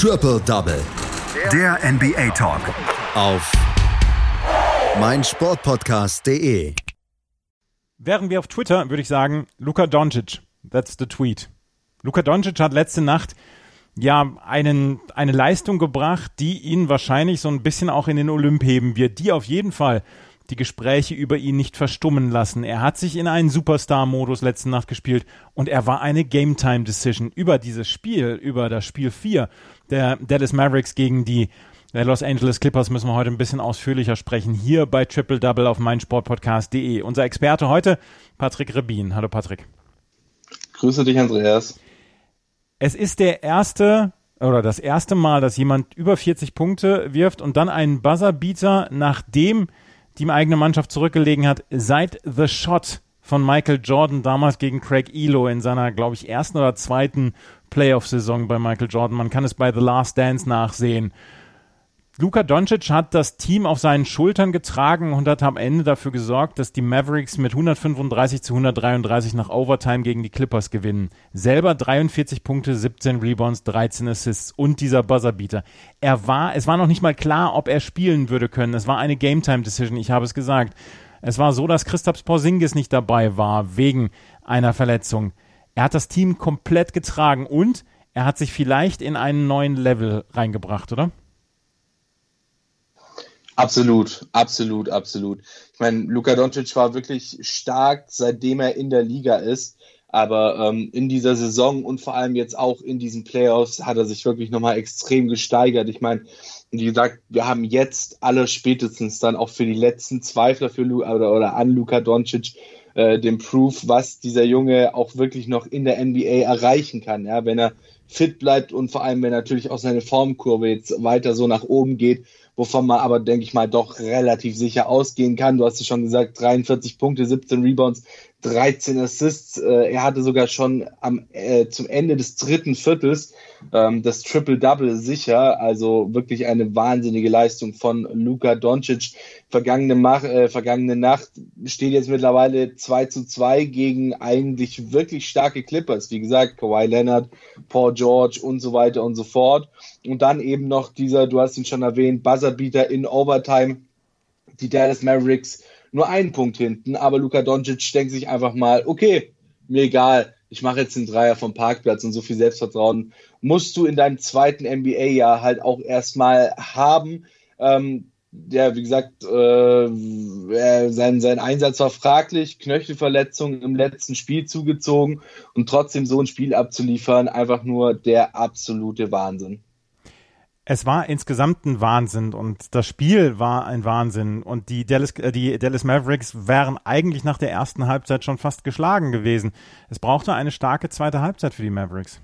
Triple Double. Der NBA Talk. Auf meinsportpodcast.de. Wären wir auf Twitter, würde ich sagen, Luka Doncic. That's the tweet. Luka Doncic hat letzte Nacht ja einen, eine Leistung gebracht, die ihn wahrscheinlich so ein bisschen auch in den Olymp heben wird, die auf jeden Fall die Gespräche über ihn nicht verstummen lassen. Er hat sich in einen Superstar-Modus letzte Nacht gespielt und er war eine Game-Time-Decision über dieses Spiel, über das Spiel 4 der Dallas Mavericks gegen die der Los Angeles Clippers müssen wir heute ein bisschen ausführlicher sprechen. Hier bei Triple Double auf meinsportpodcast.de. Unser Experte heute, Patrick Rebin. Hallo Patrick. Grüße dich, Andreas. Es ist der erste oder das erste Mal, dass jemand über 40 Punkte wirft und dann einen Buzzerbeater, nachdem die eigene Mannschaft zurückgelegen hat, seit The Shot von Michael Jordan damals gegen Craig Elo in seiner, glaube ich, ersten oder zweiten Playoff-Saison bei Michael Jordan. Man kann es bei The Last Dance nachsehen. Luka Doncic hat das Team auf seinen Schultern getragen und hat am Ende dafür gesorgt, dass die Mavericks mit 135 zu 133 nach Overtime gegen die Clippers gewinnen. Selber 43 Punkte, 17 Rebounds, 13 Assists und dieser Buzzerbeater. Er war, es war noch nicht mal klar, ob er spielen würde können. Es war eine Game Time Decision, ich habe es gesagt. Es war so, dass Christaps Porzingis nicht dabei war wegen einer Verletzung. Er hat das Team komplett getragen und er hat sich vielleicht in einen neuen Level reingebracht, oder? Absolut, absolut, absolut. Ich meine, Luka Doncic war wirklich stark, seitdem er in der Liga ist. Aber ähm, in dieser Saison und vor allem jetzt auch in diesen Playoffs hat er sich wirklich nochmal extrem gesteigert. Ich meine, wie gesagt, wir haben jetzt alle spätestens dann auch für die letzten Zweifler für Lu oder, oder an Luka Doncic äh, den Proof, was dieser Junge auch wirklich noch in der NBA erreichen kann. Ja, wenn er fit bleibt und vor allem, wenn natürlich auch seine Formkurve jetzt weiter so nach oben geht wovon man aber, denke ich mal, doch relativ sicher ausgehen kann. Du hast es schon gesagt, 43 Punkte, 17 Rebounds, 13 Assists. Äh, er hatte sogar schon am, äh, zum Ende des dritten Viertels ähm, das Triple-Double sicher. Also wirklich eine wahnsinnige Leistung von Luka Doncic. Vergangene, Mach äh, vergangene Nacht steht jetzt mittlerweile 2 zu 2 gegen eigentlich wirklich starke Clippers. Wie gesagt, Kawhi Leonard, Paul George und so weiter und so fort. Und dann eben noch dieser, du hast ihn schon erwähnt, Buzzerbeater in Overtime. Die Dallas Mavericks nur einen Punkt hinten, aber Luka Doncic denkt sich einfach mal, okay, mir egal, ich mache jetzt den Dreier vom Parkplatz und so viel Selbstvertrauen musst du in deinem zweiten NBA-Jahr halt auch erstmal haben. Ähm, ja, wie gesagt, äh, sein, sein Einsatz war fraglich, Knöchelverletzung im letzten Spiel zugezogen und trotzdem so ein Spiel abzuliefern, einfach nur der absolute Wahnsinn es war insgesamt ein Wahnsinn und das Spiel war ein Wahnsinn und die Dallas, äh, die Dallas Mavericks wären eigentlich nach der ersten Halbzeit schon fast geschlagen gewesen. Es brauchte eine starke zweite Halbzeit für die Mavericks.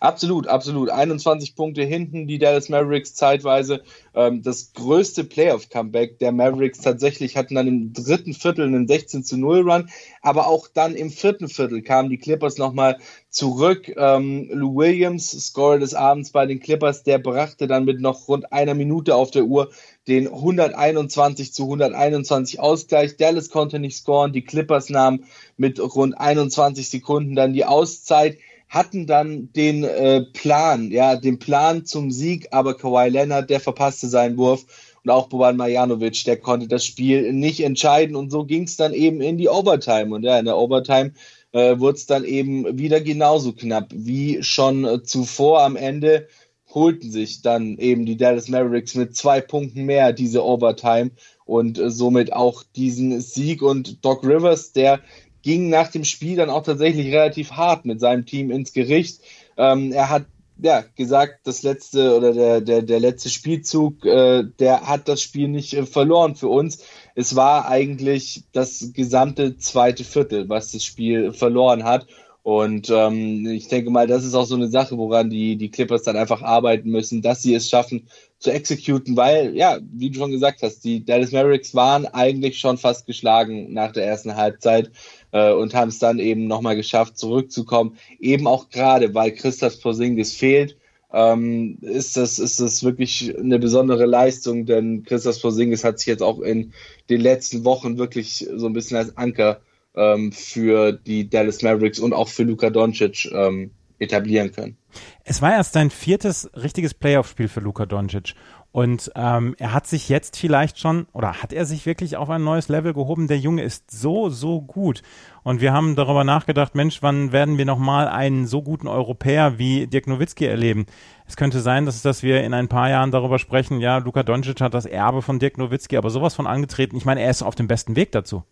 Absolut, absolut. 21 Punkte hinten, die Dallas Mavericks zeitweise. Ähm, das größte Playoff-Comeback der Mavericks tatsächlich hatten dann im dritten Viertel einen 16 zu 0 Run, aber auch dann im vierten Viertel kamen die Clippers nochmal zurück. Ähm, Lou Williams, Scorer des Abends bei den Clippers, der brachte dann mit noch rund einer Minute auf der Uhr den 121 zu 121 Ausgleich. Dallas konnte nicht scoren, die Clippers nahmen mit rund 21 Sekunden dann die Auszeit hatten dann den äh, Plan, ja, den Plan zum Sieg, aber Kawhi Leonard, der verpasste seinen Wurf und auch Boban Marjanovic, der konnte das Spiel nicht entscheiden und so ging es dann eben in die Overtime und ja, in der Overtime äh, wurde es dann eben wieder genauso knapp wie schon äh, zuvor. Am Ende holten sich dann eben die Dallas Mavericks mit zwei Punkten mehr diese Overtime und äh, somit auch diesen Sieg und Doc Rivers, der ging nach dem Spiel dann auch tatsächlich relativ hart mit seinem Team ins Gericht. Ähm, er hat ja gesagt, das letzte oder der, der, der letzte Spielzug, äh, der hat das Spiel nicht äh, verloren für uns. Es war eigentlich das gesamte zweite Viertel, was das Spiel verloren hat. Und ähm, ich denke mal, das ist auch so eine Sache, woran die, die Clippers dann einfach arbeiten müssen, dass sie es schaffen zu exekuten, weil, ja, wie du schon gesagt hast, die Dallas Mavericks waren eigentlich schon fast geschlagen nach der ersten Halbzeit äh, und haben es dann eben nochmal geschafft, zurückzukommen. Eben auch gerade, weil Christoph Porzingis fehlt, ähm, ist, das, ist das wirklich eine besondere Leistung, denn Christoph Porzingis hat sich jetzt auch in den letzten Wochen wirklich so ein bisschen als Anker ähm, für die Dallas Mavericks und auch für Luka Doncic ähm, etablieren können. Es war erst sein viertes richtiges Playoff-Spiel für Luka Doncic. Und ähm, er hat sich jetzt vielleicht schon, oder hat er sich wirklich auf ein neues Level gehoben? Der Junge ist so, so gut. Und wir haben darüber nachgedacht, Mensch, wann werden wir nochmal einen so guten Europäer wie Dirk Nowitzki erleben? Es könnte sein, dass, dass wir in ein paar Jahren darüber sprechen, ja, Luka Doncic hat das Erbe von Dirk Nowitzki, aber sowas von angetreten. Ich meine, er ist auf dem besten Weg dazu.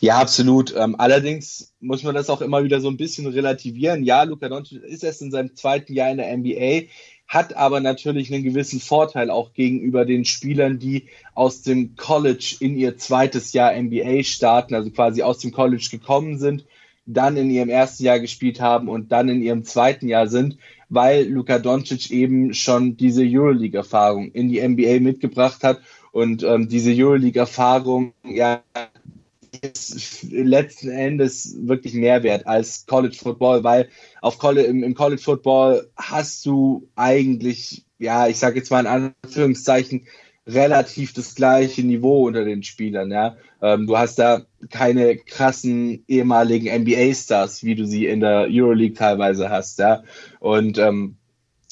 Ja, absolut. Ähm, allerdings muss man das auch immer wieder so ein bisschen relativieren. Ja, Luka Doncic ist erst in seinem zweiten Jahr in der NBA hat aber natürlich einen gewissen Vorteil auch gegenüber den Spielern, die aus dem College in ihr zweites Jahr NBA starten, also quasi aus dem College gekommen sind, dann in ihrem ersten Jahr gespielt haben und dann in ihrem zweiten Jahr sind, weil Luka Doncic eben schon diese Euroleague-Erfahrung in die NBA mitgebracht hat und ähm, diese Euroleague-Erfahrung ja ist letzten Endes wirklich mehr wert als College Football, weil auf College, im, im College Football hast du eigentlich, ja, ich sage jetzt mal in Anführungszeichen, relativ das gleiche Niveau unter den Spielern. Ja? Ähm, du hast da keine krassen ehemaligen NBA-Stars, wie du sie in der Euroleague teilweise hast. Ja? Und ähm,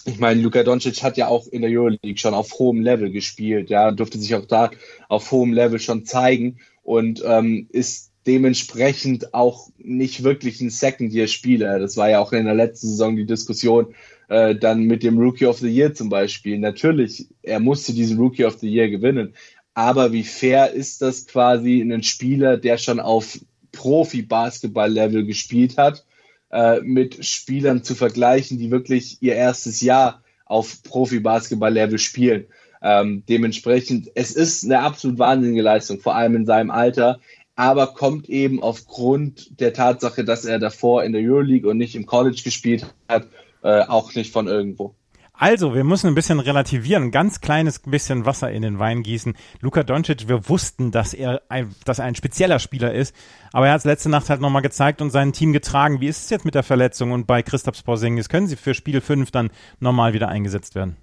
ich meine, Luka Doncic hat ja auch in der Euroleague schon auf hohem Level gespielt, ja, durfte sich auch da auf hohem Level schon zeigen und ähm, ist dementsprechend auch nicht wirklich ein Second-Year-Spieler. Das war ja auch in der letzten Saison die Diskussion äh, dann mit dem Rookie of the Year zum Beispiel. Natürlich, er musste diesen Rookie of the Year gewinnen. Aber wie fair ist das quasi ein Spieler, der schon auf Profi-Basketball-Level gespielt hat, äh, mit Spielern zu vergleichen, die wirklich ihr erstes Jahr auf Profi-Basketball-Level spielen? Ähm, dementsprechend, es ist eine absolut wahnsinnige Leistung, vor allem in seinem Alter, aber kommt eben aufgrund der Tatsache, dass er davor in der Euroleague und nicht im College gespielt hat, äh, auch nicht von irgendwo. Also, wir müssen ein bisschen relativieren, ein ganz kleines bisschen Wasser in den Wein gießen. Luka Doncic, wir wussten, dass er ein, dass er ein spezieller Spieler ist, aber er hat es letzte Nacht halt nochmal gezeigt und sein Team getragen. Wie ist es jetzt mit der Verletzung und bei Christoph Porzingis? Können sie für Spiel 5 dann nochmal wieder eingesetzt werden?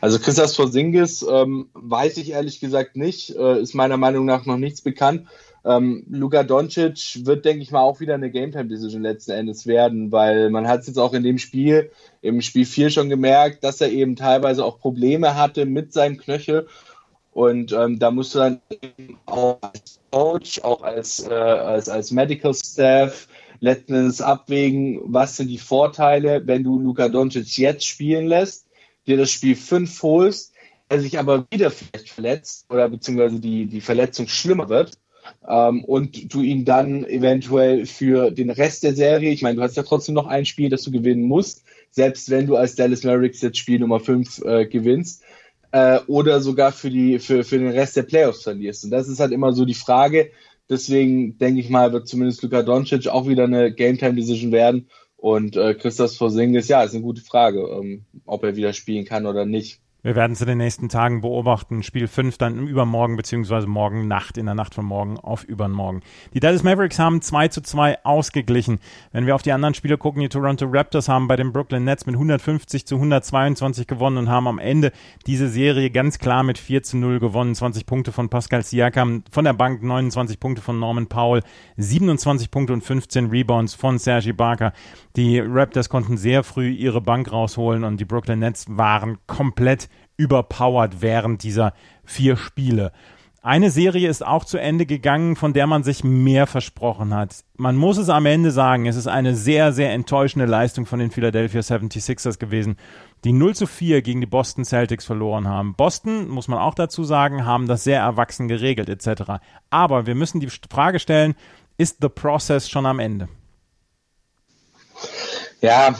Also Christas Porzingis ähm, weiß ich ehrlich gesagt nicht, äh, ist meiner Meinung nach noch nichts bekannt. Ähm, Luka Doncic wird, denke ich mal, auch wieder eine Game-Time-Decision letzten Endes werden, weil man hat es jetzt auch in dem Spiel, im Spiel 4 schon gemerkt, dass er eben teilweise auch Probleme hatte mit seinem Knöchel. Und ähm, da musst du dann auch als Coach, auch als, äh, als, als Medical Staff letzten Endes abwägen, was sind die Vorteile, wenn du Luka Doncic jetzt spielen lässt dir das Spiel 5 holst, er sich aber wieder vielleicht verletzt oder beziehungsweise die, die Verletzung schlimmer wird ähm, und du ihn dann eventuell für den Rest der Serie, ich meine, du hast ja trotzdem noch ein Spiel, das du gewinnen musst, selbst wenn du als Dallas Mavericks jetzt Spiel Nummer 5 äh, gewinnst, äh, oder sogar für, die, für, für den Rest der Playoffs verlierst. Und das ist halt immer so die Frage. Deswegen denke ich mal, wird zumindest Luka Doncic auch wieder eine Game-Time-Decision werden. Und äh, Christoph Porzingis, ja, ist eine gute Frage, ähm, ob er wieder spielen kann oder nicht. Wir werden es in den nächsten Tagen beobachten. Spiel 5 dann im Übermorgen beziehungsweise morgen Nacht, in der Nacht von morgen auf übermorgen. Die Dallas Mavericks haben 2 zu 2 ausgeglichen. Wenn wir auf die anderen Spiele gucken, die Toronto Raptors haben bei den Brooklyn Nets mit 150 zu 122 gewonnen und haben am Ende diese Serie ganz klar mit 4 zu 0 gewonnen. 20 Punkte von Pascal Siakam von der Bank, 29 Punkte von Norman Powell, 27 Punkte und 15 Rebounds von Sergi Barker. Die Raptors konnten sehr früh ihre Bank rausholen und die Brooklyn Nets waren komplett überpowered während dieser vier Spiele. Eine Serie ist auch zu Ende gegangen, von der man sich mehr versprochen hat. Man muss es am Ende sagen, es ist eine sehr, sehr enttäuschende Leistung von den Philadelphia 76ers gewesen, die 0 zu 4 gegen die Boston Celtics verloren haben. Boston, muss man auch dazu sagen, haben das sehr erwachsen geregelt etc. Aber wir müssen die Frage stellen, ist The Process schon am Ende? Ja,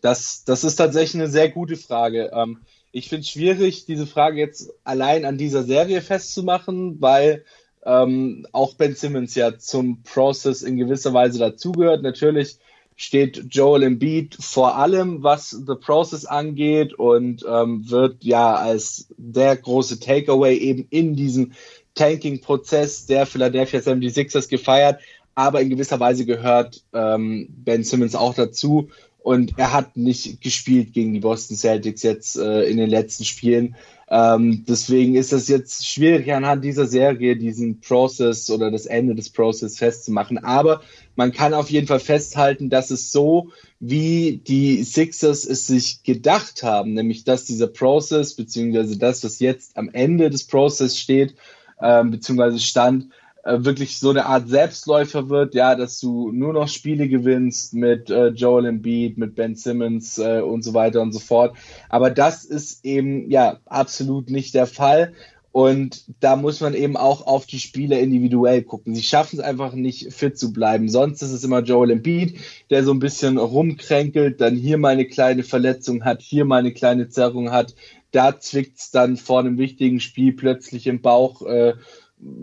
das, das ist tatsächlich eine sehr gute Frage. Ähm, ich finde es schwierig, diese Frage jetzt allein an dieser Serie festzumachen, weil ähm, auch Ben Simmons ja zum Process in gewisser Weise dazugehört. Natürlich steht Joel Embiid vor allem, was The Process angeht und ähm, wird ja als der große Takeaway eben in diesem Tanking-Prozess der Philadelphia 76ers gefeiert. Aber in gewisser Weise gehört ähm, Ben Simmons auch dazu. Und er hat nicht gespielt gegen die Boston Celtics jetzt äh, in den letzten Spielen. Ähm, deswegen ist es jetzt schwierig anhand dieser Serie diesen Prozess oder das Ende des Prozess festzumachen. Aber man kann auf jeden Fall festhalten, dass es so, wie die Sixers es sich gedacht haben, nämlich dass dieser Prozess beziehungsweise das, was jetzt am Ende des Prozess steht, ähm, beziehungsweise stand, wirklich so eine Art Selbstläufer wird, ja, dass du nur noch Spiele gewinnst mit äh, Joel Embiid, mit Ben Simmons äh, und so weiter und so fort. Aber das ist eben ja absolut nicht der Fall. Und da muss man eben auch auf die Spieler individuell gucken. Sie schaffen es einfach nicht fit zu bleiben. Sonst ist es immer Joel Embiid, der so ein bisschen rumkränkelt, dann hier mal eine kleine Verletzung hat, hier mal eine kleine Zerrung hat. Da zwickt es dann vor einem wichtigen Spiel plötzlich im Bauch. Äh,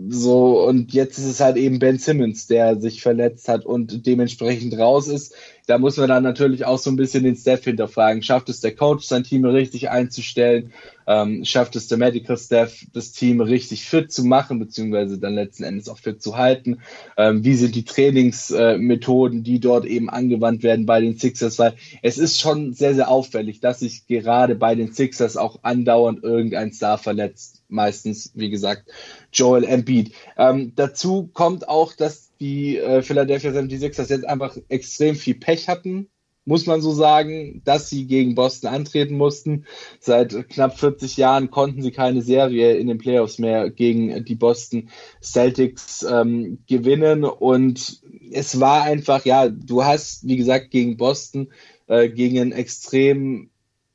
so, und jetzt ist es halt eben Ben Simmons, der sich verletzt hat und dementsprechend raus ist. Da muss man dann natürlich auch so ein bisschen den Staff hinterfragen. Schafft es der Coach, sein Team richtig einzustellen? Ähm, schafft es der Medical Staff, das Team richtig fit zu machen, beziehungsweise dann letzten Endes auch fit zu halten? Ähm, wie sind die Trainingsmethoden, äh, die dort eben angewandt werden bei den Sixers? Weil es ist schon sehr, sehr auffällig, dass sich gerade bei den Sixers auch andauernd irgendein Star verletzt meistens, wie gesagt, Joel Embiid. Ähm, dazu kommt auch, dass die äh, Philadelphia 76ers jetzt einfach extrem viel Pech hatten, muss man so sagen, dass sie gegen Boston antreten mussten. Seit knapp 40 Jahren konnten sie keine Serie in den Playoffs mehr gegen die Boston Celtics ähm, gewinnen. Und es war einfach, ja, du hast, wie gesagt, gegen Boston, äh, gegen ein extrem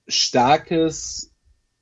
starkes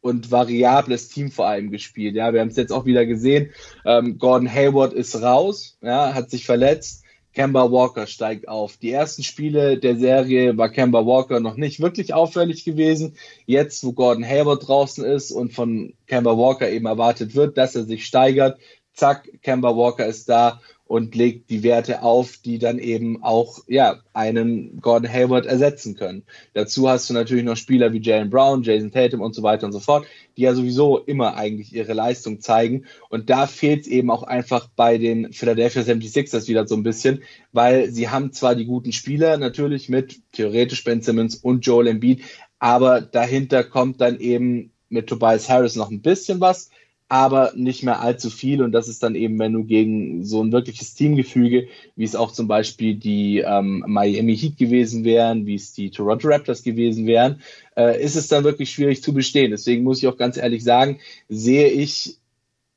und variables Team vor allem gespielt. Ja, wir haben es jetzt auch wieder gesehen. Ähm, Gordon Hayward ist raus, ja, hat sich verletzt. Kemba Walker steigt auf. Die ersten Spiele der Serie war Kemba Walker noch nicht wirklich auffällig gewesen. Jetzt, wo Gordon Hayward draußen ist und von Kemba Walker eben erwartet wird, dass er sich steigert, zack, Kemba Walker ist da und legt die Werte auf, die dann eben auch ja, einen Gordon Hayward ersetzen können. Dazu hast du natürlich noch Spieler wie Jalen Brown, Jason Tatum und so weiter und so fort, die ja sowieso immer eigentlich ihre Leistung zeigen. Und da fehlt es eben auch einfach bei den Philadelphia 76ers wieder so ein bisschen, weil sie haben zwar die guten Spieler natürlich mit theoretisch Ben Simmons und Joel Embiid, aber dahinter kommt dann eben mit Tobias Harris noch ein bisschen was aber nicht mehr allzu viel. Und das ist dann eben, wenn du gegen so ein wirkliches Teamgefüge, wie es auch zum Beispiel die ähm, Miami Heat gewesen wären, wie es die Toronto Raptors gewesen wären, äh, ist es dann wirklich schwierig zu bestehen. Deswegen muss ich auch ganz ehrlich sagen, sehe ich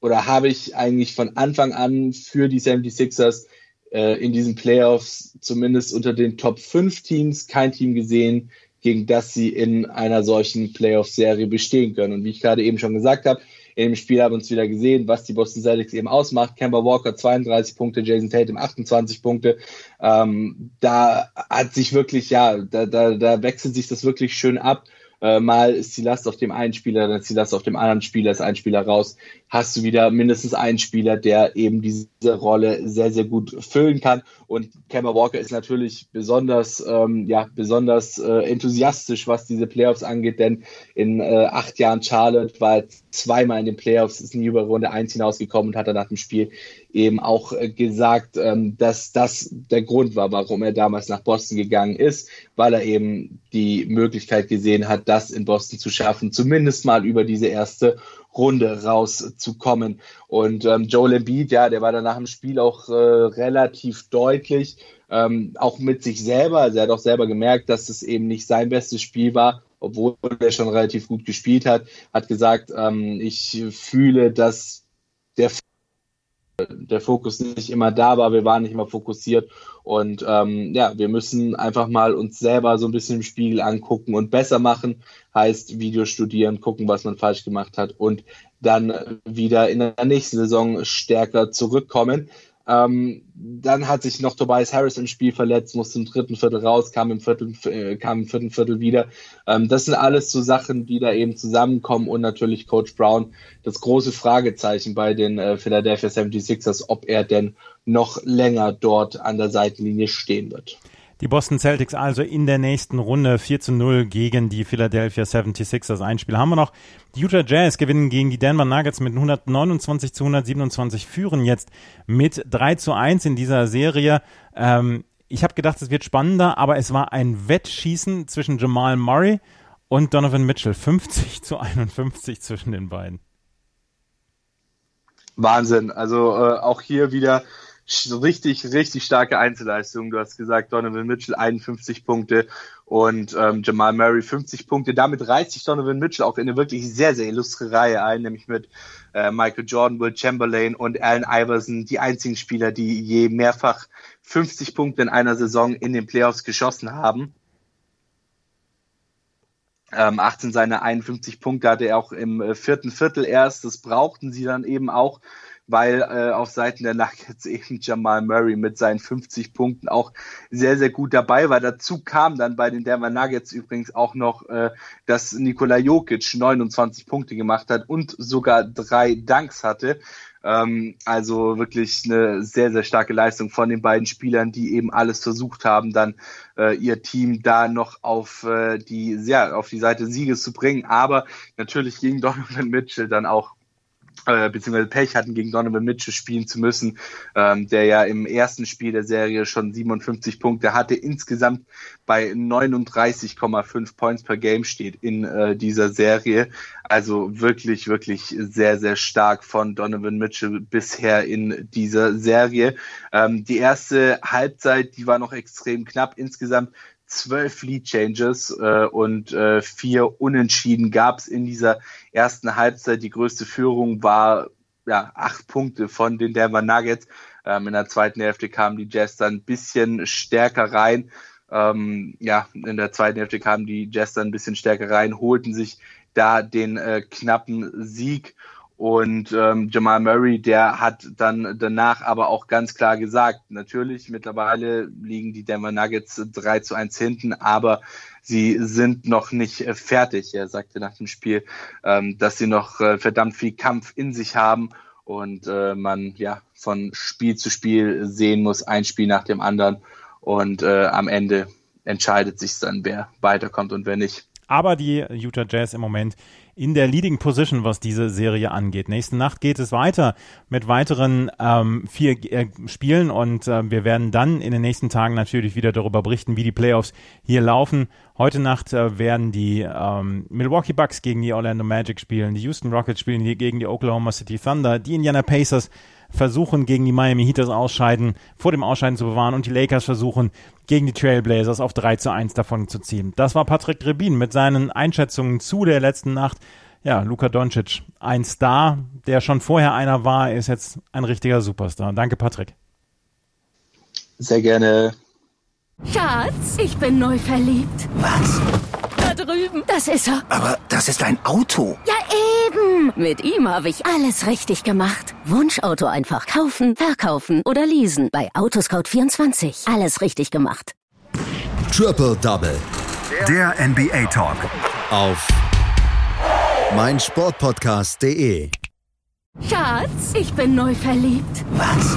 oder habe ich eigentlich von Anfang an für die 76ers äh, in diesen Playoffs zumindest unter den Top 5 Teams kein Team gesehen, gegen das sie in einer solchen Playoff-Serie bestehen können. Und wie ich gerade eben schon gesagt habe, in dem Spiel haben wir uns wieder gesehen, was die Boston Celtics eben ausmacht. Kemba Walker 32 Punkte, Jason Tatum 28 Punkte. Ähm, da hat sich wirklich, ja, da, da, da wechselt sich das wirklich schön ab. Äh, mal ist die Last auf dem einen Spieler, dann ist die Last auf dem anderen Spieler, ist ein Spieler raus, hast du wieder mindestens einen Spieler, der eben diese Rolle sehr, sehr gut füllen kann. Und Kemba Walker ist natürlich besonders, ähm, ja, besonders äh, enthusiastisch, was diese Playoffs angeht, denn in äh, acht Jahren Charlotte war zweimal in den Playoffs, ist nie über Runde eins hinausgekommen und hat dann nach dem Spiel eben auch äh, gesagt, ähm, dass das der Grund war, warum er damals nach Boston gegangen ist, weil er eben die Möglichkeit gesehen hat, das in Boston zu schaffen, zumindest mal über diese erste Runde rauszukommen. Und ähm, Joel Embiid, ja, der war dann nach dem Spiel auch äh, relativ deutlich, ähm, auch mit sich selber. Also er hat auch selber gemerkt, dass es eben nicht sein bestes Spiel war, obwohl er schon relativ gut gespielt hat. Hat gesagt, ähm, ich fühle, dass der der Fokus nicht immer da war, wir waren nicht immer fokussiert und ähm, ja, wir müssen einfach mal uns selber so ein bisschen im Spiegel angucken und besser machen, heißt Video studieren, gucken, was man falsch gemacht hat und dann wieder in der nächsten Saison stärker zurückkommen. Ähm, dann hat sich noch Tobias Harris im Spiel verletzt, musste im dritten Viertel raus, kam im, vierten, äh, kam im vierten Viertel wieder. Ähm, das sind alles so Sachen, die da eben zusammenkommen und natürlich Coach Brown das große Fragezeichen bei den äh, Philadelphia 76ers, ob er denn noch länger dort an der Seitenlinie stehen wird. Die Boston Celtics also in der nächsten Runde 4 zu 0 gegen die Philadelphia 76ers. Ein Spiel haben wir noch. Die Utah Jazz gewinnen gegen die Denver Nuggets mit 129 zu 127, führen jetzt mit 3 zu 1 in dieser Serie. Ähm, ich habe gedacht, es wird spannender, aber es war ein Wettschießen zwischen Jamal Murray und Donovan Mitchell. 50 zu 51 zwischen den beiden. Wahnsinn. Also äh, auch hier wieder richtig, richtig starke Einzelleistung. Du hast gesagt, Donovan Mitchell 51 Punkte und ähm, Jamal Murray 50 Punkte. Damit reißt sich Donovan Mitchell auch in eine wirklich sehr, sehr illustre Reihe ein, nämlich mit äh, Michael Jordan, Will Chamberlain und Allen Iverson, die einzigen Spieler, die je mehrfach 50 Punkte in einer Saison in den Playoffs geschossen haben. Ähm, 18 seiner 51 Punkte hatte er auch im äh, vierten Viertel erst. Das brauchten sie dann eben auch, weil äh, auf Seiten der Nuggets eben Jamal Murray mit seinen 50 Punkten auch sehr, sehr gut dabei war. Dazu kam dann bei den Denver Nuggets übrigens auch noch, äh, dass Nikola Jokic 29 Punkte gemacht hat und sogar drei Dunks hatte. Ähm, also wirklich eine sehr, sehr starke Leistung von den beiden Spielern, die eben alles versucht haben, dann äh, ihr Team da noch auf äh, die, ja, auf die Seite Sieges zu bringen. Aber natürlich gegen Donovan Mitchell dann auch äh, beziehungsweise Pech hatten, gegen Donovan Mitchell spielen zu müssen, ähm, der ja im ersten Spiel der Serie schon 57 Punkte hatte, insgesamt bei 39,5 Points per Game steht in äh, dieser Serie. Also wirklich, wirklich sehr, sehr stark von Donovan Mitchell bisher in dieser Serie. Ähm, die erste Halbzeit, die war noch extrem knapp. Insgesamt zwölf Lead Changes äh, und äh, vier Unentschieden gab es in dieser ersten Halbzeit. Die größte Führung war ja acht Punkte von den Denver Nuggets. Ähm, in der zweiten Hälfte kamen die Jazz dann ein bisschen stärker rein. Ähm, ja, in der zweiten Hälfte kamen die Jazz dann ein bisschen stärker rein, holten sich da den äh, knappen Sieg und ähm, Jamal Murray, der hat dann danach aber auch ganz klar gesagt, natürlich, mittlerweile liegen die Denver Nuggets 3 zu 1 hinten, aber sie sind noch nicht äh, fertig. Er sagte nach dem Spiel, ähm, dass sie noch äh, verdammt viel Kampf in sich haben und äh, man ja von Spiel zu Spiel sehen muss, ein Spiel nach dem anderen. Und äh, am Ende entscheidet sich dann, wer weiterkommt und wer nicht. Aber die Utah Jazz im Moment in der Leading Position, was diese Serie angeht. Nächste Nacht geht es weiter mit weiteren ähm, vier äh, Spielen und äh, wir werden dann in den nächsten Tagen natürlich wieder darüber berichten, wie die Playoffs hier laufen. Heute Nacht äh, werden die ähm, Milwaukee Bucks gegen die Orlando Magic spielen, die Houston Rockets spielen gegen die Oklahoma City Thunder, die Indiana Pacers versuchen, gegen die Miami Heat das Ausscheiden vor dem Ausscheiden zu bewahren und die Lakers versuchen, gegen die Trailblazers auf 3 zu 1 davon zu ziehen. Das war Patrick Rebin mit seinen Einschätzungen zu der letzten Nacht. Ja, Luka Doncic, ein Star, der schon vorher einer war, ist jetzt ein richtiger Superstar. Danke, Patrick. Sehr gerne. Schatz, ich bin neu verliebt. Was? Da drüben. Das ist er. Aber das ist ein Auto. Ja, eben. Mit ihm habe ich alles richtig gemacht. Wunschauto einfach kaufen, verkaufen oder leasen. Bei Autoscout24. Alles richtig gemacht. Triple Double Der NBA Talk. auf meinsportpodcast.de. Schatz, ich bin neu verliebt. Was?